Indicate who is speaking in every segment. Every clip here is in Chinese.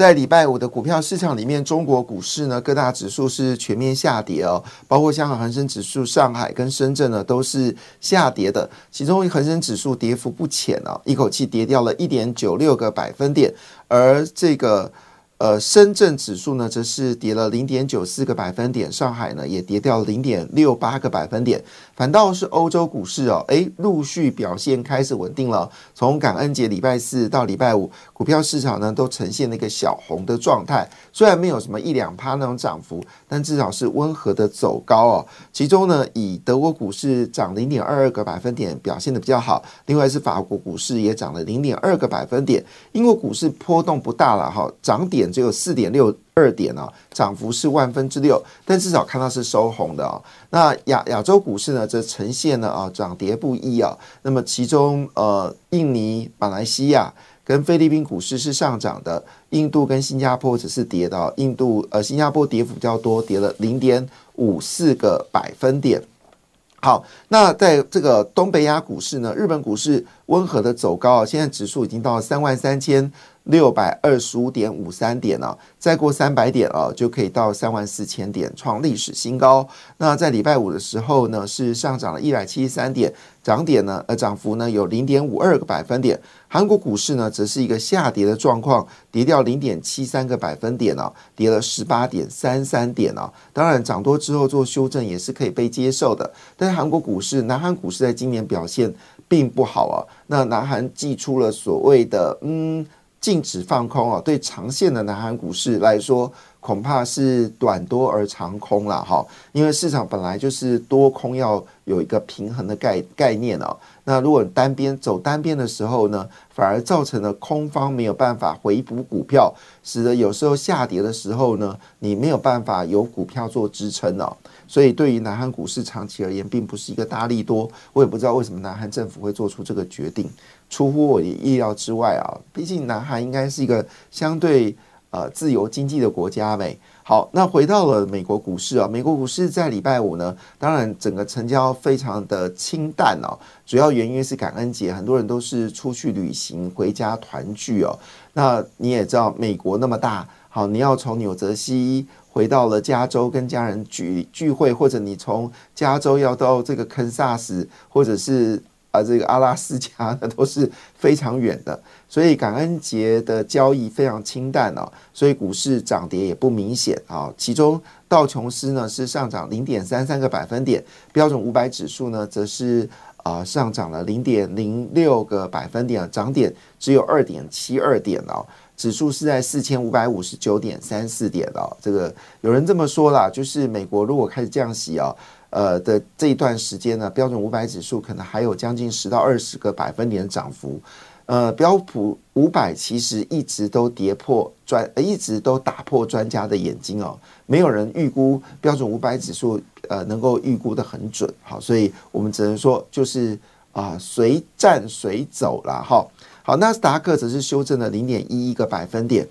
Speaker 1: 在礼拜五的股票市场里面，中国股市呢各大指数是全面下跌哦，包括香港恒生指数、上海跟深圳呢都是下跌的。其中恒生指数跌幅不浅哦，一口气跌掉了一点九六个百分点，而这个。呃，深圳指数呢，则是跌了零点九四个百分点，上海呢也跌掉零点六八个百分点，反倒是欧洲股市哦，诶，陆续表现开始稳定了。从感恩节礼拜四到礼拜五，股票市场呢都呈现了一个小红的状态，虽然没有什么一两趴那种涨幅，但至少是温和的走高哦。其中呢，以德国股市涨零点二二个百分点表现的比较好，另外是法国股市也涨了零点二个百分点，英国股市波动不大了哈，涨点。只有四点六二点啊，涨幅是万分之六，但至少看到是收红的啊。那亚亚洲股市呢，则呈现了啊涨跌不一啊。那么其中呃，印尼、马来西亚跟菲律宾股市是上涨的，印度跟新加坡只是跌的。印度呃，新加坡跌幅较多，跌了零点五四个百分点。好，那在这个东北亚股市呢，日本股市温和的走高啊，现在指数已经到了三万三千。六百二十五点五三点呢，再过三百点啊，就可以到三万四千点，创历史新高。那在礼拜五的时候呢，是上涨了一百七十三点，涨点呢，呃，涨幅呢有零点五二个百分点。韩国股市呢，则是一个下跌的状况，跌掉零点七三个百分点呢，跌了十八点三三点啊。当然，涨多之后做修正也是可以被接受的。但是韩国股市，南韩股市在今年表现并不好啊。那南韩寄出了所谓的嗯。禁止放空啊，对长线的南韩股市来说，恐怕是短多而长空了哈。因为市场本来就是多空要有一个平衡的概概念哦。那如果单边走单边的时候呢，反而造成了空方没有办法回补股票，使得有时候下跌的时候呢，你没有办法有股票做支撑哦。所以对于南韩股市长期而言，并不是一个大利多。我也不知道为什么南韩政府会做出这个决定，出乎我的意料之外啊！毕竟南韩应该是一个相对呃自由经济的国家呗。好，那回到了美国股市啊，美国股市在礼拜五呢，当然整个成交非常的清淡哦，主要原因是感恩节，很多人都是出去旅行回家团聚哦。那你也知道，美国那么大，好，你要从纽泽西。回到了加州跟家人聚聚会，或者你从加州要到这个堪萨斯，或者是啊这个阿拉斯加，呢 都是非常远的。所以感恩节的交易非常清淡哦，所以股市涨跌也不明显啊。其中道琼斯呢是上涨零点三三个百分点，标准五百指数呢则是啊上涨了零点零六个百分点，涨点只有二点七二点哦。指数是在四千五百五十九点三四点哦，这个有人这么说啦，就是美国如果开始降息啊，呃的这一段时间呢，标准五百指数可能还有将近十到二十个百分点的涨幅。呃，标普五百其实一直都跌破专，一直都打破专家的眼睛哦，没有人预估标准五百指数呃能够预估的很准，好，所以我们只能说就是啊随战随走了哈。好，纳斯达克则是修正了零点一一个百分点，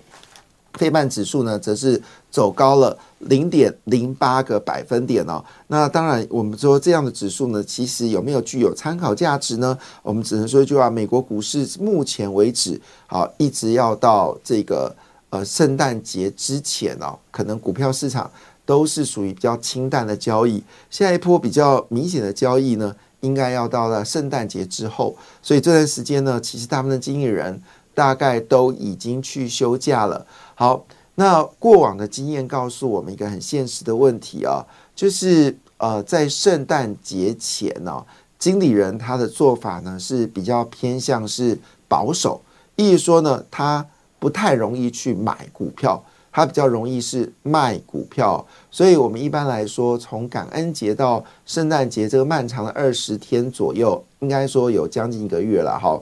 Speaker 1: 费半指数呢则是走高了零点零八个百分点哦。那当然，我们说这样的指数呢，其实有没有具有参考价值呢？我们只能说一句话：美国股市目前为止，好，一直要到这个呃圣诞节之前哦，可能股票市场都是属于比较清淡的交易。下一波比较明显的交易呢？应该要到了圣诞节之后，所以这段时间呢，其实他们的经纪人大概都已经去休假了。好，那过往的经验告诉我们一个很现实的问题啊，就是呃，在圣诞节前呢，经理人他的做法呢是比较偏向是保守，意思说呢，他不太容易去买股票。他比较容易是卖股票，所以我们一般来说，从感恩节到圣诞节这个漫长的二十天左右，应该说有将近一个月了哈。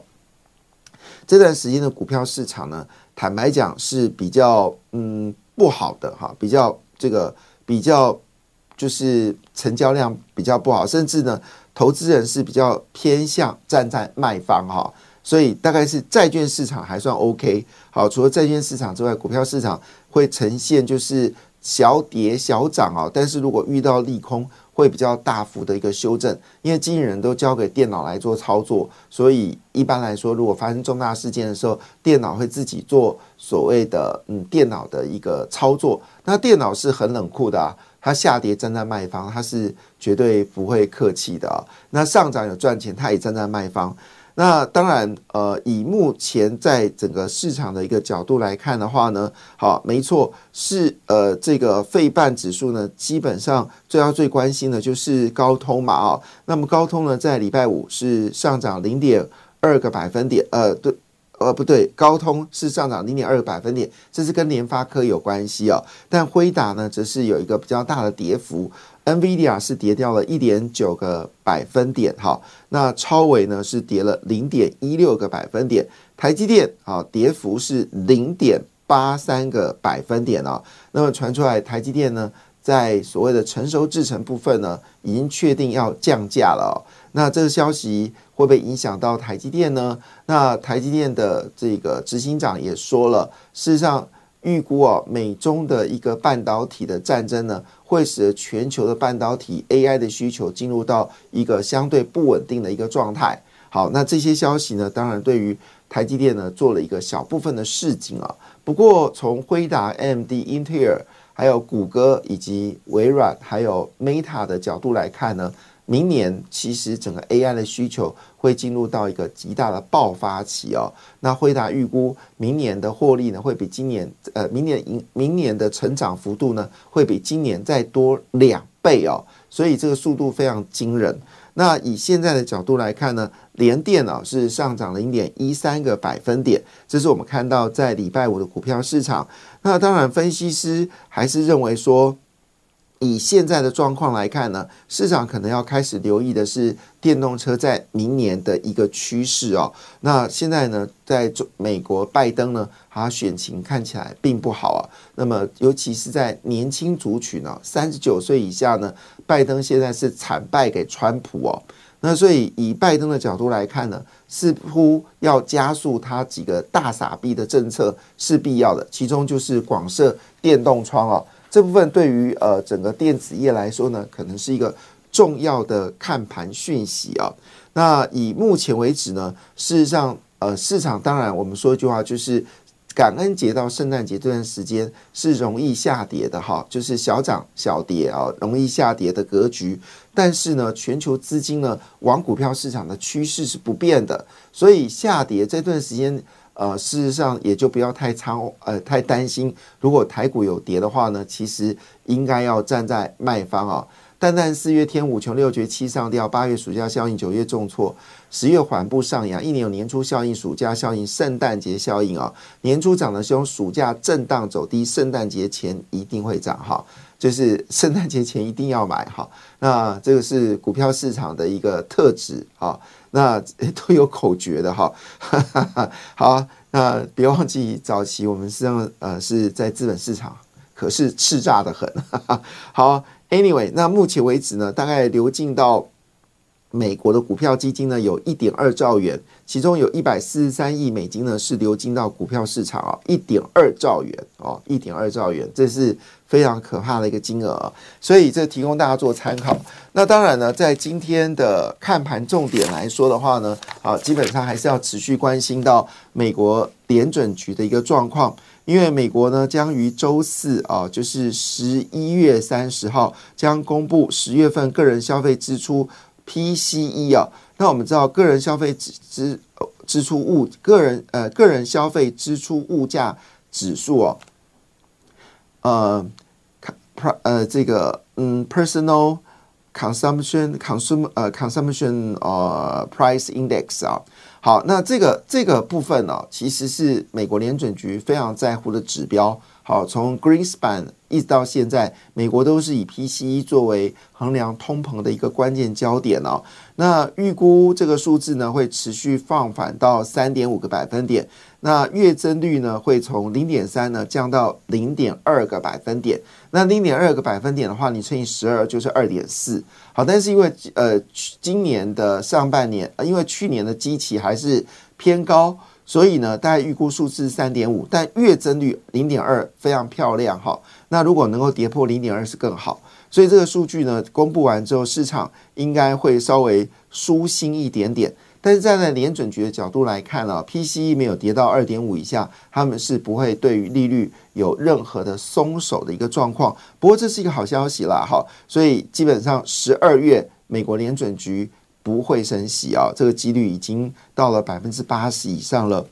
Speaker 1: 这段时间的股票市场呢，坦白讲是比较嗯不好的哈，比较这个比较就是成交量比较不好，甚至呢，投资人是比较偏向站在卖方哈，所以大概是债券市场还算 OK。好，除了债券市场之外，股票市场会呈现就是小跌小涨啊，但是如果遇到利空。会比较大幅的一个修正，因为经纪人都交给电脑来做操作，所以一般来说，如果发生重大事件的时候，电脑会自己做所谓的嗯电脑的一个操作。那电脑是很冷酷的啊，它下跌站在卖方，它是绝对不会客气的。那上涨有赚钱，它也站在卖方。那当然，呃，以目前在整个市场的一个角度来看的话呢，好，没错，是呃，这个费半指数呢，基本上最要最关心的就是高通嘛，啊，那么高通呢，在礼拜五是上涨零点二个百分点，呃，对，呃，不对，高通是上涨零点二个百分点，这是跟联发科有关系哦，但辉达呢，则是有一个比较大的跌幅。NVIDIA 是跌掉了一点九个百分点，哈，那超维呢是跌了零点一六个百分点，台积电啊跌幅是零点八三个百分点啊，那么传出来台积电呢在所谓的成熟制程部分呢已经确定要降价了，那这个消息会不会影响到台积电呢？那台积电的这个执行长也说了，事实上。预估啊，美中的一个半导体的战争呢，会使得全球的半导体 AI 的需求进入到一个相对不稳定的一个状态。好，那这些消息呢，当然对于台积电呢做了一个小部分的示警啊。不过从辉达、AMD、英特尔、还有谷歌以及微软、还有 Meta 的角度来看呢。明年其实整个 AI 的需求会进入到一个极大的爆发期哦。那惠达预估明年的获利呢，会比今年呃明年明明年的成长幅度呢，会比今年再多两倍哦。所以这个速度非常惊人。那以现在的角度来看呢，联电啊是上涨零点一三个百分点，这是我们看到在礼拜五的股票市场。那当然，分析师还是认为说。以现在的状况来看呢，市场可能要开始留意的是电动车在明年的一个趋势哦。那现在呢，在中美国拜登呢，他选情看起来并不好啊。那么尤其是在年轻族群呢，三十九岁以下呢，拜登现在是惨败给川普哦。那所以以拜登的角度来看呢，似乎要加速他几个大傻逼的政策是必要的，其中就是广设电动窗哦。这部分对于呃整个电子业来说呢，可能是一个重要的看盘讯息啊。那以目前为止呢，事实上呃市场当然我们说一句话就是感恩节到圣诞节这段时间是容易下跌的哈，就是小涨小跌啊，容易下跌的格局。但是呢，全球资金呢往股票市场的趋势是不变的，所以下跌这段时间。呃，事实上也就不要太仓，呃，太担心。如果台股有跌的话呢，其实应该要站在卖方啊。淡淡四月天五穷六绝七上吊，八月暑假效应，九月重挫，十月缓步上扬。一年有年初效应、暑假效应、圣诞节效应啊。年初涨得凶，暑假震荡走低，圣诞节前一定会涨哈。就是圣诞节前一定要买哈。那这个是股票市场的一个特质哈。那都有口诀的哈，好，那别忘记早期我们实际上呃是在资本市场，可是叱咤的很。好，Anyway，那目前为止呢，大概流进到美国的股票基金呢有一点二兆元，其中有一百四十三亿美金呢是流进到股票市场啊，一点二兆元哦，一点二兆元，这是。非常可怕的一个金额，所以这提供大家做参考。那当然呢，在今天的看盘重点来说的话呢，啊，基本上还是要持续关心到美国联准局的一个状况，因为美国呢将于周四啊，就是十一月三十号将公布十月份个人消费支出 PCE 啊。那我们知道个人消费支支支出物个人呃个人消费支出物价指数哦。呃呃这个嗯，personal consumption consume 呃 consumption 呃 price index 啊，好，那这个这个部分呢，其实是美国联准局非常在乎的指标。好，从 Greenspan 一直到现在，美国都是以 PCE 作为衡量通膨的一个关键焦点哦。那预估这个数字呢，会持续放缓到三点五个百分点。那月增率呢，会从零点三呢降到零点二个百分点。那零点二个百分点的话，你乘以十二就是二点四。好，但是因为呃今年的上半年，因为去年的基期还是偏高。所以呢，大概预估数字三点五，但月增率零点二非常漂亮哈。那如果能够跌破零点二是更好。所以这个数据呢，公布完之后，市场应该会稍微舒心一点点。但是站在联准局的角度来看呢，PCE 没有跌到二点五以下，他们是不会对于利率有任何的松手的一个状况。不过这是一个好消息啦，哈。所以基本上十二月美国联准局。不会升息啊，这个几率已经到了百分之八十以上了，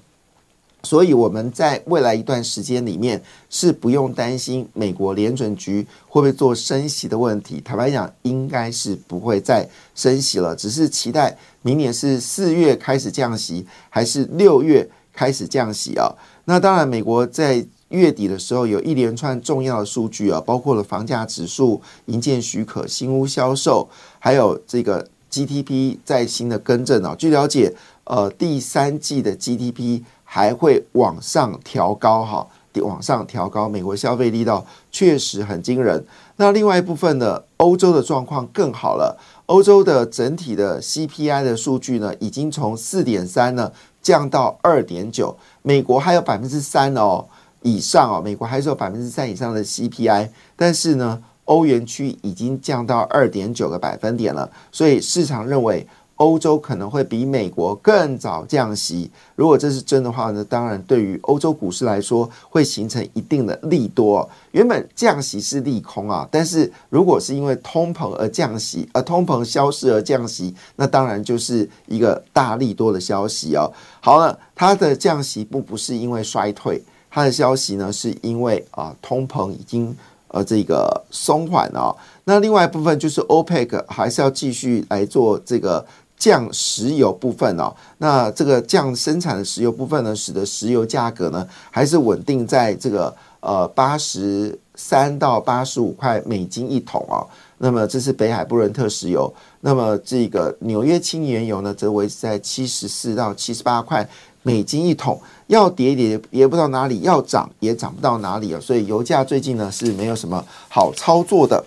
Speaker 1: 所以我们在未来一段时间里面是不用担心美国联准局会不会做升息的问题。坦白讲，应该是不会再升息了，只是期待明年是四月开始降息，还是六月开始降息啊？那当然，美国在月底的时候有一连串重要的数据啊，包括了房价指数、营建许可、新屋销售，还有这个。GDP 在新的更正啊，据了解，呃，第三季的 GDP 还会往上调高哈，往上调高。美国消费力道确实很惊人。那另外一部分呢，欧洲的状况更好了。欧洲的整体的 CPI 的数据呢，已经从四点三呢降到二点九。美国还有百分之三哦以上哦，美国还是有百分之三以上的 CPI，但是呢。欧元区已经降到二点九个百分点了，所以市场认为欧洲可能会比美国更早降息。如果这是真的话呢，当然对于欧洲股市来说会形成一定的利多。原本降息是利空啊，但是如果是因为通膨而降息，而通膨消失而降息，那当然就是一个大利多的消息哦。好了，它的降息不不是因为衰退，它的消息呢是因为啊通膨已经。呃，这个松缓啊，那另外一部分就是 OPEC 还是要继续来做这个降石油部分哦。那这个降生产的石油部分呢，使得石油价格呢还是稳定在这个呃八十三到八十五块美金一桶哦。那么这是北海布伦特石油，那么这个纽约轻原油呢，则维持在七十四到七十八块。美金一桶要跌跌跌不到哪里，要涨也涨不到哪里啊！所以油价最近呢是没有什么好操作的。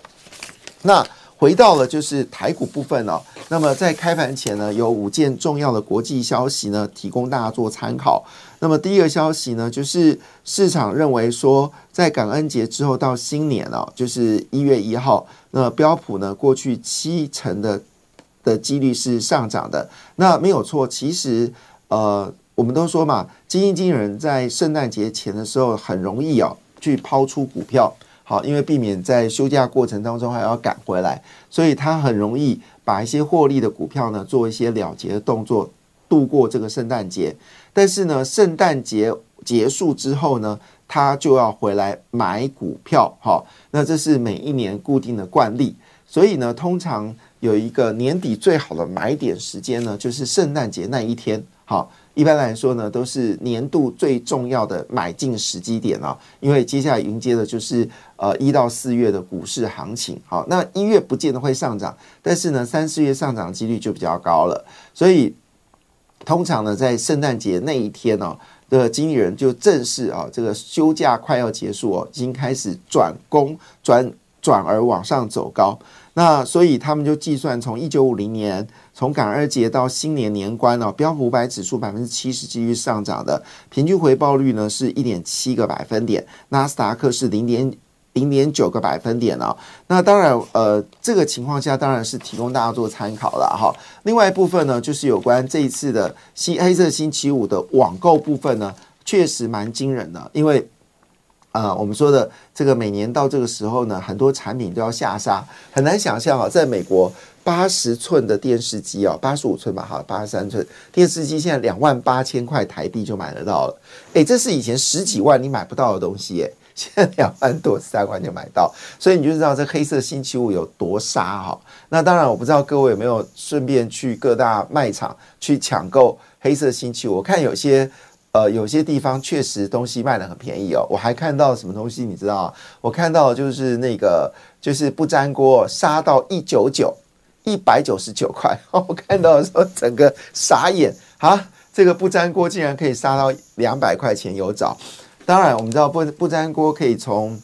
Speaker 1: 那回到了就是台股部分哦。那么在开盘前呢，有五件重要的国际消息呢，提供大家做参考。那么第一个消息呢，就是市场认为说，在感恩节之后到新年哦，就是一月一号，那标普呢过去七成的的几率是上涨的。那没有错，其实呃。我们都说嘛，基金经理人在圣诞节前的时候很容易啊去抛出股票，好，因为避免在休假过程当中还要赶回来，所以他很容易把一些获利的股票呢做一些了结的动作，度过这个圣诞节。但是呢，圣诞节结束之后呢，他就要回来买股票，好，那这是每一年固定的惯例。所以呢，通常有一个年底最好的买点时间呢，就是圣诞节那一天，好。一般来说呢，都是年度最重要的买进时机点啊，因为接下来迎接的就是呃一到四月的股市行情。好，那一月不见得会上涨，但是呢，三四月上涨几率就比较高了。所以通常呢，在圣诞节那一天呢，的经理人就正式啊，这个休假快要结束哦，已经开始转攻转转而往上走高。那所以他们就计算从一九五零年。从感恩节到新年年关呢，标普五百指数百分之七十继续上涨的，平均回报率呢是一点七个百分点，纳斯达克是零点零点九个百分点啊。那当然，呃，这个情况下当然是提供大家做参考了哈。另外一部分呢，就是有关这一次的新黑色星期五的网购部分呢，确实蛮惊人的，因为啊，我们说的这个每年到这个时候呢，很多产品都要下杀，很难想象啊，在美国。八十寸的电视机哦，八十五寸吧，哈，八十三寸电视机现在两万八千块台币就买得到了，诶，这是以前十几万你买不到的东西，诶，现在两万多三万就买到，所以你就知道这黑色星期五有多杀哈。那当然，我不知道各位有没有顺便去各大卖场去抢购黑色星期五，我看有些呃，有些地方确实东西卖的很便宜哦。我还看到什么东西，你知道我看到就是那个就是不粘锅杀到一九九一百九十九块，我看到的时候整个傻眼啊！这个不粘锅竟然可以杀到两百块钱有找。当然，我们知道不不粘锅可以从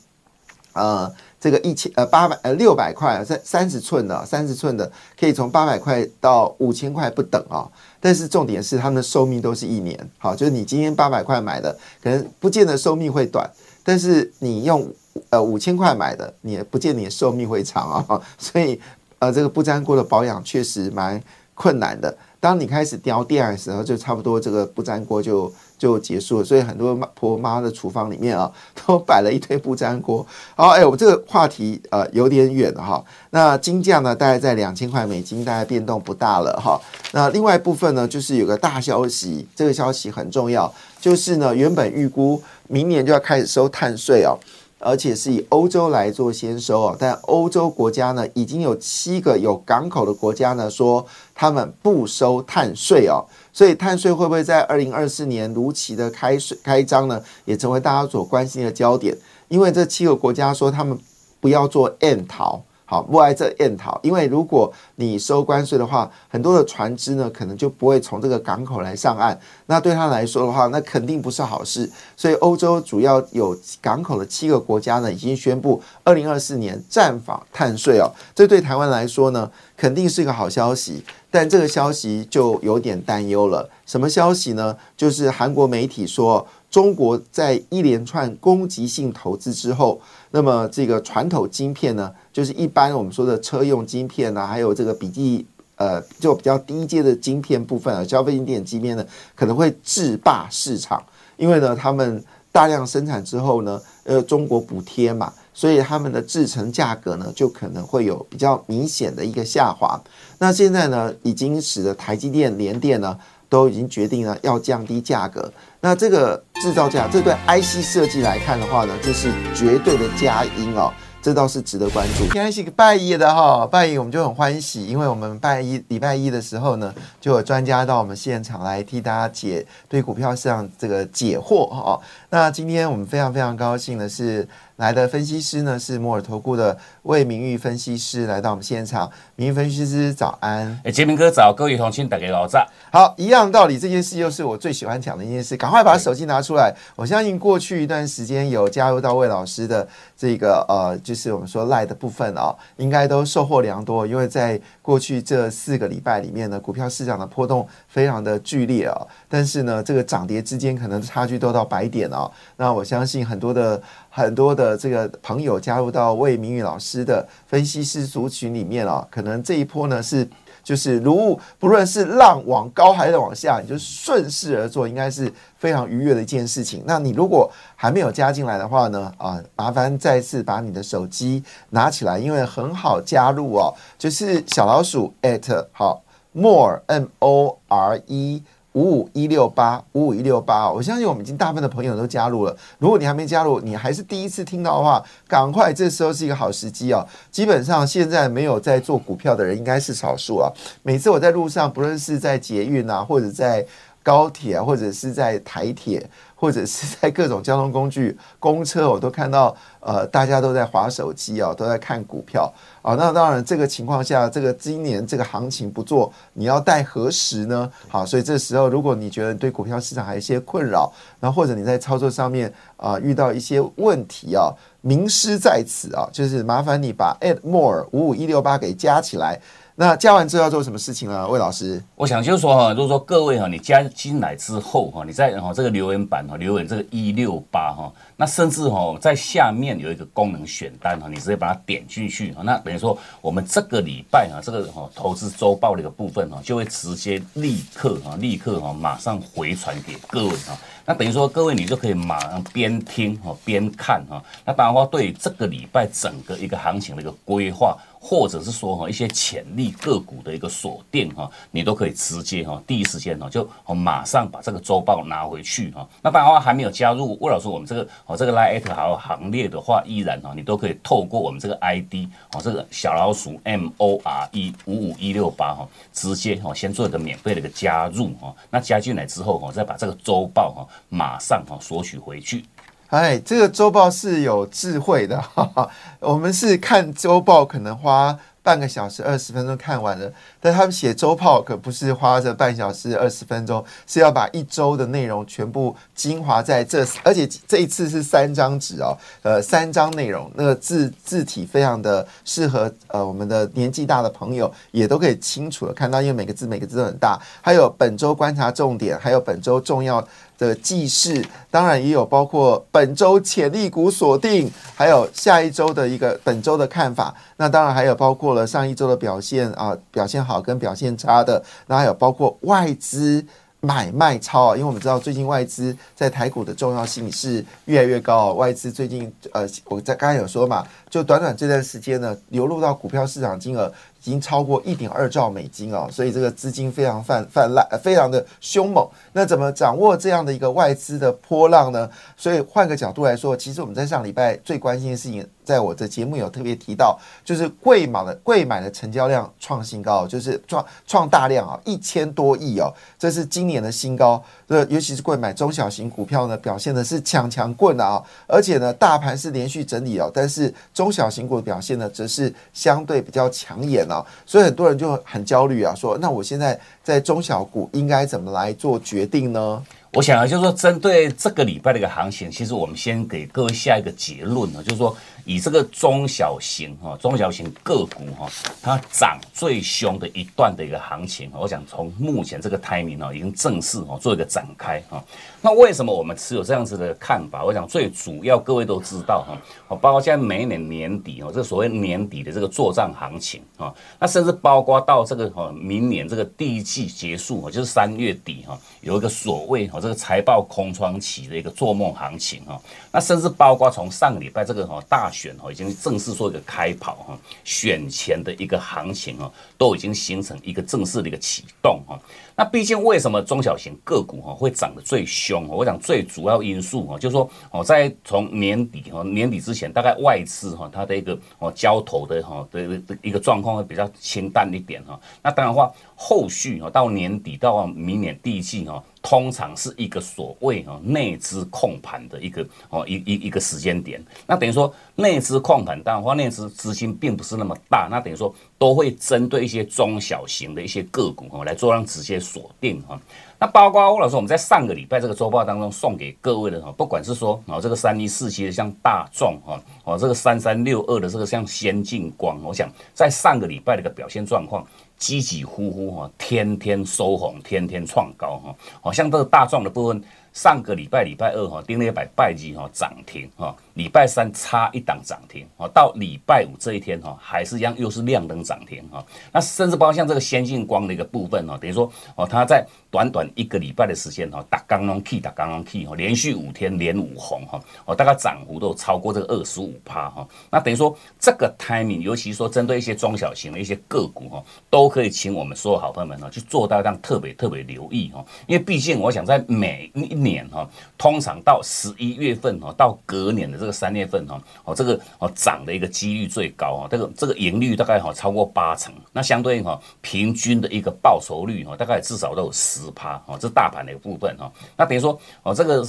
Speaker 1: 呃这个一千呃八百呃六百块三三十寸的三十寸的可以从八百块到五千块不等啊。但是重点是，它们的寿命都是一年。好，就是你今天八百块买的，可能不见得寿命会短；但是你用呃五千块买的，你不见你的寿命会长啊。所以呃，这个不粘锅的保养确实蛮困难的。当你开始掉电的时候，就差不多这个不粘锅就就结束了。所以很多婆妈的厨房里面啊，都摆了一堆不粘锅。好，哎，我们这个话题呃有点远哈。那金价呢，大概在两千块美金，大概变动不大了哈。那另外一部分呢，就是有个大消息，这个消息很重要，就是呢，原本预估明年就要开始收碳税哦。而且是以欧洲来做先收哦，但欧洲国家呢，已经有七个有港口的国家呢，说他们不收碳税哦，所以碳税会不会在二零二四年如期的开税开张呢？也成为大家所关心的焦点，因为这七个国家说他们不要做 N 逃。好，不爱这验讨，因为如果你收关税的话，很多的船只呢，可能就不会从这个港口来上岸。那对他来说的话，那肯定不是好事。所以，欧洲主要有港口的七个国家呢，已经宣布二零二四年暂访碳税哦。这对台湾来说呢，肯定是一个好消息。但这个消息就有点担忧了。什么消息呢？就是韩国媒体说，中国在一连串攻击性投资之后。那么这个传统晶片呢，就是一般我们说的车用晶片呢，还有这个笔记呃，就比较低阶的晶片部分啊，消费性电子晶片呢，可能会制霸市场，因为呢，他们大量生产之后呢，呃，中国补贴嘛，所以他们的制成价格呢，就可能会有比较明显的一个下滑。那现在呢，已经使得台积电、联电呢。都已经决定了要降低价格，那这个制造价，这对 IC 设计来看的话呢，这是绝对的佳音哦，这倒是值得关注。今天是拜一的哈，拜一我们就很欢喜，因为我们拜一礼拜一的时候呢，就有专家到我们现场来替大家解对股票市场这个解惑哈。那今天我们非常非常高兴的是。来的分析师呢是摩尔投顾的魏明玉分析师来到我们现场，明玉分析师早安，
Speaker 2: 哎，杰明哥早，各位同亲大家早。
Speaker 1: 好，一样道理，这件事又是我最喜欢讲的一件事，赶快把手机拿出来。我相信过去一段时间有加入到魏老师的这个呃，就是我们说赖的部分啊，应该都收获良多，因为在过去这四个礼拜里面呢，股票市场的波动非常的剧烈啊，但是呢，这个涨跌之间可能差距都到百点啊，那我相信很多的。很多的这个朋友加入到魏明宇老师的分析师族群里面哦，可能这一波呢是就是如不论是浪往高还是往下，你就顺势而做，应该是非常愉悦的一件事情。那你如果还没有加进来的话呢，啊，麻烦再次把你的手机拿起来，因为很好加入哦，就是小老鼠 at 好 more m o r e。五五一六八五五一六八，我相信我们已经大部分的朋友都加入了。如果你还没加入，你还是第一次听到的话，赶快，这时候是一个好时机哦。基本上现在没有在做股票的人应该是少数啊。每次我在路上，不论是在捷运啊，或者在高铁啊，或者是在台铁。或者是在各种交通工具、公车，我都看到，呃，大家都在划手机啊，都在看股票啊。那当然，这个情况下，这个今年这个行情不做，你要待何时呢？好，所以这时候，如果你觉得对股票市场还有一些困扰，然后或者你在操作上面啊遇到一些问题啊，名师在此啊，就是麻烦你把 add more 五五一六八给加起来。那加完之后要做什么事情呢？魏老师，
Speaker 2: 我想就是说哈，如果说各位哈，你加进来之后哈，你在哈这个留言板哈留言这个一六八哈，那甚至哈在下面有一个功能选单哈，你直接把它点进去哈，那等于说我们这个礼拜哈这个哈投资周报的一个部分哈，就会直接立刻哈立刻哈马上回传给各位哈，那等于说各位你就可以马上边听哈边看哈，那当然话对这个礼拜整个一个行情的一个规划。或者是说哈一些潜力个股的一个锁定哈，你都可以直接哈第一时间哈就马上把这个周报拿回去哈。那当然话还没有加入魏老师我们这个哦这个 Lite 还有行列的话，依然哈你都可以透过我们这个 ID 哦这个小老鼠 M O R E 五五一六八哈，直接哈先做一个免费的一个加入哈。那加进来之后哈，再把这个周报哈马上哈索取回去。
Speaker 1: 哎，这个周报是有智慧的，哈哈，我们是看周报可能花半个小时、二十分钟看完了，但他们写周报可不是花这半小时、二十分钟，是要把一周的内容全部精华在这，而且这一次是三张纸哦，呃，三张内容，那个字字体非常的适合呃我们的年纪大的朋友也都可以清楚的看到，因为每个字每个字都很大，还有本周观察重点，还有本周重要。的记事，当然也有包括本周潜力股锁定，还有下一周的一个本周的看法。那当然还有包括了上一周的表现啊，表现好跟表现差的。那还有包括外资买卖超啊，因为我们知道最近外资在台股的重要性是越来越高。外资最近呃，我在刚才有说嘛，就短短这段时间呢，流入到股票市场金额。已经超过一点二兆美金哦，所以这个资金非常泛泛滥，非常的凶猛。那怎么掌握这样的一个外资的波浪呢？所以换个角度来说，其实我们在上礼拜最关心的事情，在我的节目有特别提到，就是贵买的贵买的成交量创新高，就是创创大量啊，一千多亿哦，这是今年的新高。这尤其是贵买中小型股票呢，表现的是强强棍的啊，而且呢，大盘是连续整理哦，但是中小型股的表现呢，则是相对比较抢眼啊。所以很多人就很焦虑啊，说那我现在在中小股应该怎么来做决定呢？
Speaker 2: 我想啊，就是说针对这个礼拜的一个行情，其实我们先给各位下一个结论呢，就是说以这个中小型哈、中小型个股哈，它涨最凶的一段的一个行情，我想从目前这个 timing 呢，已经正式哈做一个展开哈。那为什么我们持有这样子的看法？我想最主要各位都知道哈，包括现在每一年年底哦，这所谓年底的这个做账行情啊，那甚至包括到这个哈明年这个第一季结束哈，就是三月底哈，有一个所谓哈。这个财报空窗期的一个做梦行情哈，那甚至包括从上个礼拜这个哈大选哈已经正式做一个开跑哈，选前的一个行情哈都已经形成一个正式的一个启动哈。那毕竟为什么中小型个股哈会涨得最凶？我想最主要因素哈就是说哦，在从年底哈年底之前，大概外资哈它的一个哦交投的哈的一个状况会比较清淡一点哈。那当然的话后续哈到年底到明年第一季哈。通常是一个所谓哈内资控盘的一个哦一一一个时间点，那等于说内资控盘，当然话内资资金并不是那么大，那等于说都会针对一些中小型的一些个股哈来做让直接锁定哈。那包括吴老师我们在上个礼拜这个周报当中送给各位的哈，不管是说哦这个三一四七的像大众哈哦这个三三六二的这个像先进光，我想在上个礼拜的一个表现状况。积极呼呼哈，天天收红，天天创高哈，好像这个大壮的部分。上个礼拜礼拜二哈，跌了一百拜几哈涨停哈，礼拜三差一档涨停啊，到礼拜五这一天哈，还是一样又是亮灯涨停哈。那甚至包括像这个先进光的一个部分哈，等于说哦，它在短短一个礼拜的时间哈，打刚刚 key 打刚刚 key 哈，连续五天连五红哈，哦，大概涨幅都超过这个二十五趴哈。那等于说这个 timing，尤其说针对一些中小型的一些个股哈，都可以请我们所有好朋友们呢去做到这样特别特别留意哈，因为毕竟我想在每一年哈，通常到十一月份哈，到隔年的这个三月份哈，哦，这个哦涨的一个几率最高哈，这个这个盈率大概哈超过八成，那相对应哈平均的一个报酬率哈，大概至少都有十趴哦，这是大盘的一个部分哈。那等于说哦，这个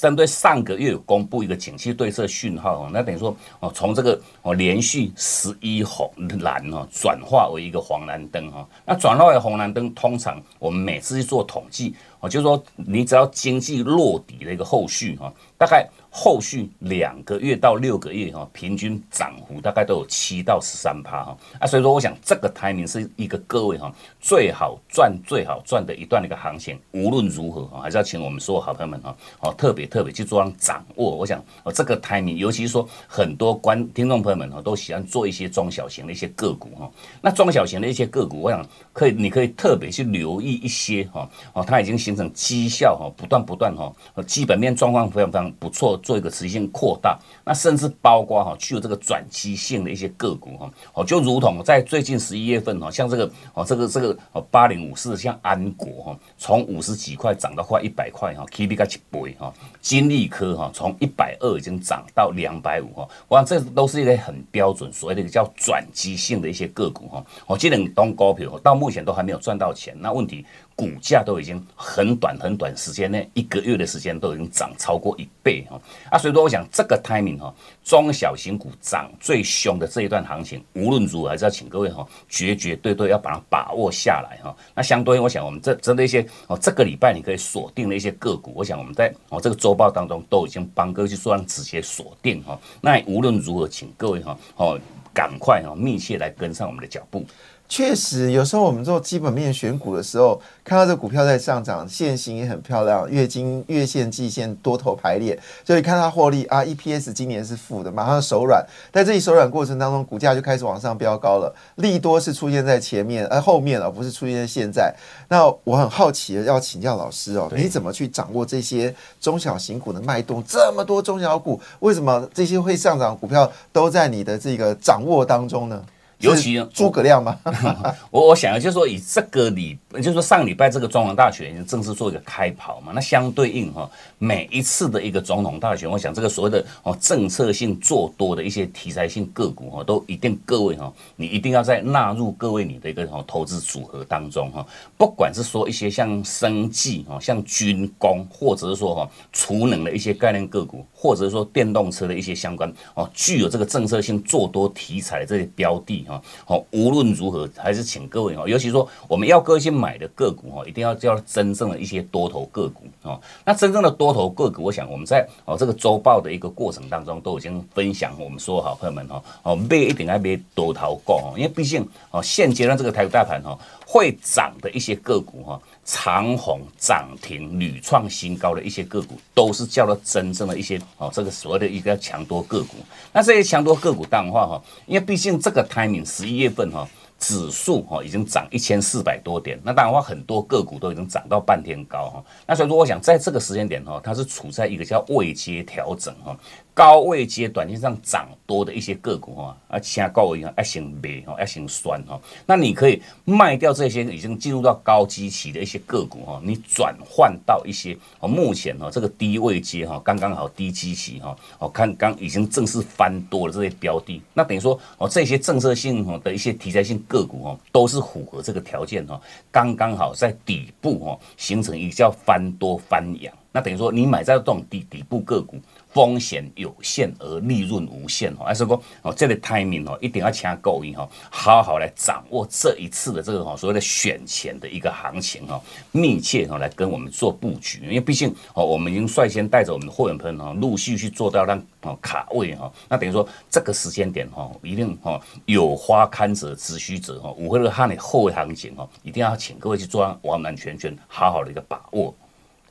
Speaker 2: 针对上个月有公布一个景气对策讯号哈，那等于说哦，从这个哦连续十一红蓝哈转化为一个黄蓝灯哈，那转化为红蓝灯，通常我们每次去做统计。哦，就是说，你只要经济落底的一个后续哈，大概。后续两个月到六个月哈，平均涨幅大概都有七到十三趴哈啊，所以说我想这个 timing 是一个各位哈最好赚最好赚的一段的一个行情，无论如何哈，还是要请我们所有好朋友们哈哦特别特别去做掌握。我想哦这个 timing，尤其是说很多观听众朋友们哈都喜欢做一些中小型的一些个股哈，那中小型的一些个股，我想可以你可以特别去留意一些哈哦，它已经形形成绩效哈不断不断哈，基本面状况非常非常不错，做一个持续性扩大。那甚至包括哈具有这个转机性的一些个股哈，哦就如同在最近十一月份哈，像这个哦这个这个哦八零五四像安国哈，从五十几块涨到快一百块哈，K B 加七倍哈，金利科哈从一百二已经涨到两百五哈，哇这都是一个很标准所谓的一个叫转机性的一些个股哈，我记得东高票到目前都还没有赚到钱，那问题。股价都已经很短很短时间内，一个月的时间都已经涨超过一倍哈啊！所以说，我想这个 timing 哈，中小型股涨最凶的这一段行情，无论如何还是要请各位哈，绝绝对对要把它把握下来哈。那相对，我想我们这针对一些哦，这个礼拜你可以锁定的一些个股，我想我们在哦这个周报当中都已经帮各位去做直接锁定哈。那无论如何，请各位哈哦赶快哈密切来跟上我们的脚步。
Speaker 1: 确实，有时候我们做基本面选股的时候，看到这股票在上涨，线型也很漂亮，月经、月线、季线多头排列，所以看它获利啊，EPS 今年是负的，马上手软。在这一手软过程当中，股价就开始往上飙高了。利多是出现在前面，而后面而不是出现在现在。那我很好奇的要请教老师哦，你怎么去掌握这些中小型股的脉动？这么多中小股，为什么这些会上涨股票都在你的这个掌握当中呢？
Speaker 2: 尤其
Speaker 1: 诸葛亮吗？
Speaker 2: 我我想就是说，以这个礼，就是说上礼拜这个中央大选已经正式做一个开跑嘛，那相对应哈，每一次的一个总统大选，我想这个所谓的哦政策性做多的一些题材性个股哈，都一定各位哈，你一定要在纳入各位你的一个哦投资组合当中哈，不管是说一些像生技哈，像军工，或者是说哈储能的一些概念个股，或者是说电动车的一些相关哦，具有这个政策性做多题材的这些标的。好，无论如何，还是请各位哈，尤其说我们要各位去买的个股哈，一定要叫真正的一些多头个股哦。那真正的多头个股，我想我们在哦这个周报的一个过程当中，都已经分享。我们说好朋友们哈，哦买一定要买多头股哦，因为毕竟哦现阶段这个台股大盘哈，会涨的一些个股哈。长虹涨停、屡创新高的一些个股，都是叫做真正的一些哦，这个所谓的一个强多个股。那这些强多个股，当然话哈，因为毕竟这个 timing 十一月份哈。指数哈已经涨一千四百多点，那当然话很多个股都已经涨到半天高哈。那所以说，我想在这个时间点哈，它是处在一个叫未接调整哈，高位阶短线上涨多的一些个股哈，啊，其他高位啊，要先卖哈，要先酸哈。那你可以卖掉这些已经进入到高基期的一些个股哈，你转换到一些哦，目前哈这个低位阶哈，刚刚好低基期哈，哦，看刚已经正式翻多了这些标的，那等于说哦这些政策性的一些题材性。个股哦，都是符合这个条件哈，刚刚好在底部哈，形成一个叫翻多翻阳。那等于说，你买在这种底底部个股。风险有限而利润无限哦，还是说哦，这个 timing 哦，一定要请够意哈，好好来掌握这一次的这个哈所谓的选钱的一个行情哈，密切哈来跟我们做布局，因为毕竟哦，我们已经率先带着我们的会员朋友哈，陆续去做到让哦卡位哈，那等于说这个时间点哈，一定哈有花堪折直须折哈，五会的看你后位行情哈，一定要请各位去做完完全全好好的一个把握。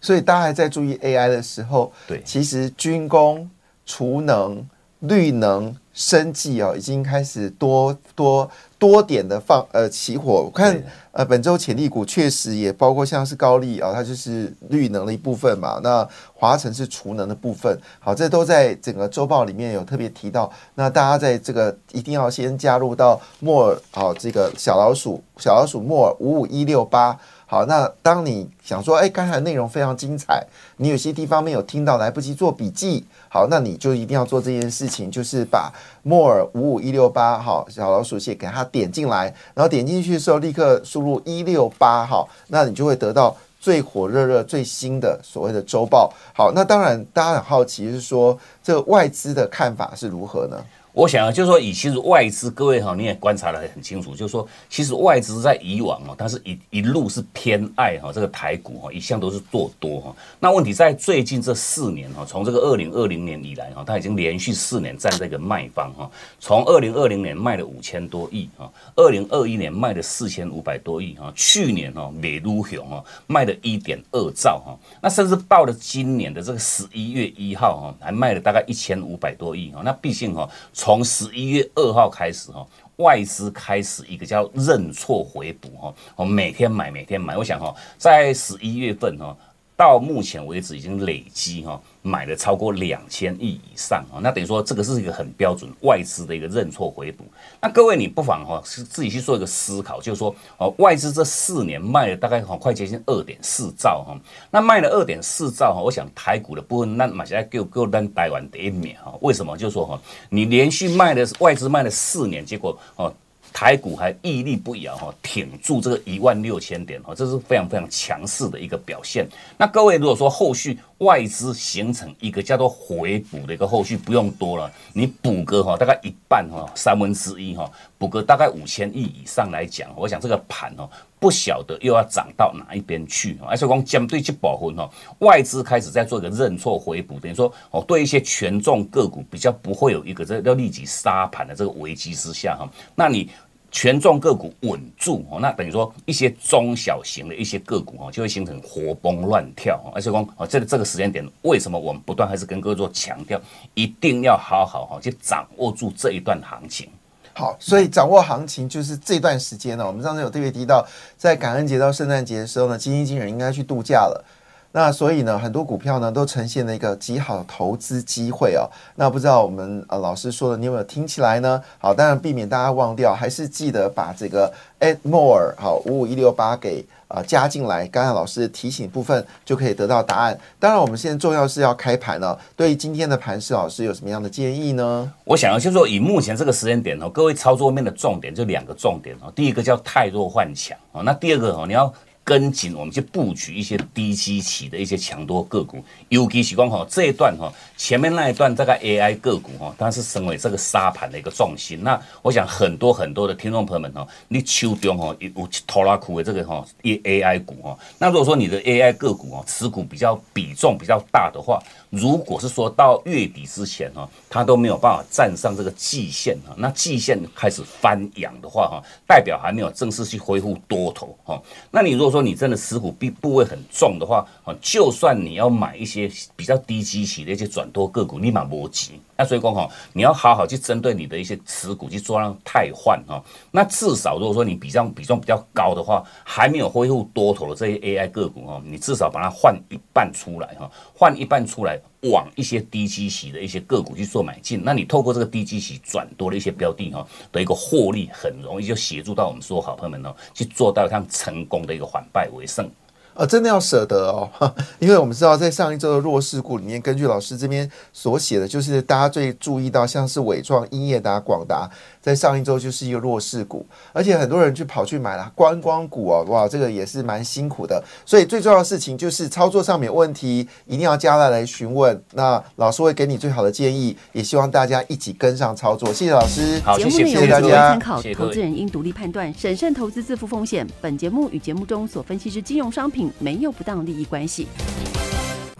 Speaker 1: 所以大家还在注意 AI 的时候，
Speaker 2: 对，
Speaker 1: 其实军工、储能、绿能、生技哦，已经开始多多多点的放呃起火。我看呃本周潜力股确实也包括像是高丽啊，它就是绿能的一部分嘛。那华晨是储能的部分，好，这都在整个周报里面有特别提到。那大家在这个一定要先加入到莫尔好这个小老鼠小老鼠莫尔五五一六八。好，那当你想说，哎，刚才内容非常精彩，你有些地方没有听到，来不及做笔记，好，那你就一定要做这件事情，就是把莫尔五五一六八好小老鼠写给它点进来，然后点进去的时候立刻输入一六八好，那你就会得到最火热热最新的所谓的周报。好，那当然大家很好奇是说，这个外资的看法是如何呢？
Speaker 2: 我想啊，就是说，以其实外资各位哈，你也观察的很清楚，就是说，其实外资在以往哦，它是一一路是偏爱哈这个台股哈，一向都是做多哈。那问题在最近这四年哈，从这个二零二零年以来哈，它已经连续四年站在一个卖方哈。从二零二零年卖了五千多亿哈，二零二一年卖了四千五百多亿哈，去年哈美如熊哈卖了一点二兆哈，那甚至到了今年的这个十一月一号哈，还卖了大概一千五百多亿哈。那毕竟哈。从十一月二号开始哈，外资开始一个叫认错回补哈，我每天买每天买，我想哈，在十一月份哈。到目前为止，已经累积哈买了超过两千亿以上啊，那等于说这个是一个很标准外资的一个认错回补。那各位你不妨哈是自己去做一个思考，就是说哦外资这四年卖了大概好快接近二点四兆哈，那卖了二点四兆哈，我想台股的部分那马来给给单台湾第一秒哈，为什么？就是说哈你连续卖的外资卖了四年，结果哦。台股还屹立不摇哈，挺住这个一万六千点哈，这是非常非常强势的一个表现。那各位如果说后续外资形成一个叫做回补的一个后续，不用多了，你补个哈大概一半哈三分之一哈，补个大概五千亿以上来讲，我想这个盘哦不晓得又要涨到哪一边去。而且讲针对这部分哈，外资开始在做一个认错回补，等于说哦对一些权重个股比较不会有一个这要立即杀盘的这个危机之下哈，那你。权重个股稳住哦，那等于说一些中小型的一些个股哦，就会形成活蹦乱跳而且光哦，这个这个时间点，为什么我们不断还是跟各位做强调，一定要好好哈去掌握住这一段行情。
Speaker 1: 好，所以掌握行情就是这段时间呢。我们上次有特别提到，在感恩节到圣诞节的时候呢，基金经理人应该去度假了。那所以呢，很多股票呢都呈现了一个极好的投资机会哦。那不知道我们呃老师说的，你有没有听起来呢？好，当然避免大家忘掉，还是记得把这个 add more 好五五一六八给啊加进来。刚才老师提醒部分就可以得到答案。当然，我们现在重要是要开盘了。对于今天的盘势，老师有什么样的建议呢？
Speaker 2: 我想要就说，以目前这个时间点哦，各位操作面的重点就两个重点哦。第一个叫太弱换强哦，那第二个哦，你要。跟紧，我们去布局一些低基期的一些强多个股，尤其是讲哈这一段哈，前面那一段这个 AI 个股哈，它是成为这个沙盘的一个重心。那我想很多很多的听众朋友们哈，你手中哈有拖拉库的这个哈 AI 股哈，那如果说你的 AI 个股哦持股比较比重比较大的话，如果是说到月底之前哈，它都没有办法站上这个季线哈，那季线开始翻阳的话哈，代表还没有正式去恢复多头哈，那你如果说你真的持股部部位很重的话，啊，就算你要买一些比较低基期的一些转多个股，立马波及。那所以讲哈，你要好好去针对你的一些持股去做让汰换哈。那至少如果说你比较比重比较高的话，还没有恢复多头的这些 AI 个股哈，你至少把它换一半出来哈，换一半出来。往一些低基息的一些个股去做买进，那你透过这个低基息转多的一些标的哈的一个获利，很容易就协助到我们说好朋友们呢，去做到像成功的一个反败为胜。
Speaker 1: 呃，真的要舍得哦，因为我们知道，在上一周的弱势股里面，根据老师这边所写的，就是大家最注意到，像是伟创、英业达、广达，在上一周就是一个弱势股，而且很多人去跑去买了观光股哦，哇，这个也是蛮辛苦的。所以最重要的事情就是操作上面有问题，一定要加来来询问，那老师会给你最好的建议，也希望大家一起跟上操作。谢谢老师，
Speaker 2: 好，谢
Speaker 3: 谢
Speaker 2: 大
Speaker 3: 家。参考投资人应独立判断，审慎投资，自负风险。本节目与节目中所分析之金融商品。没有不当利益关系。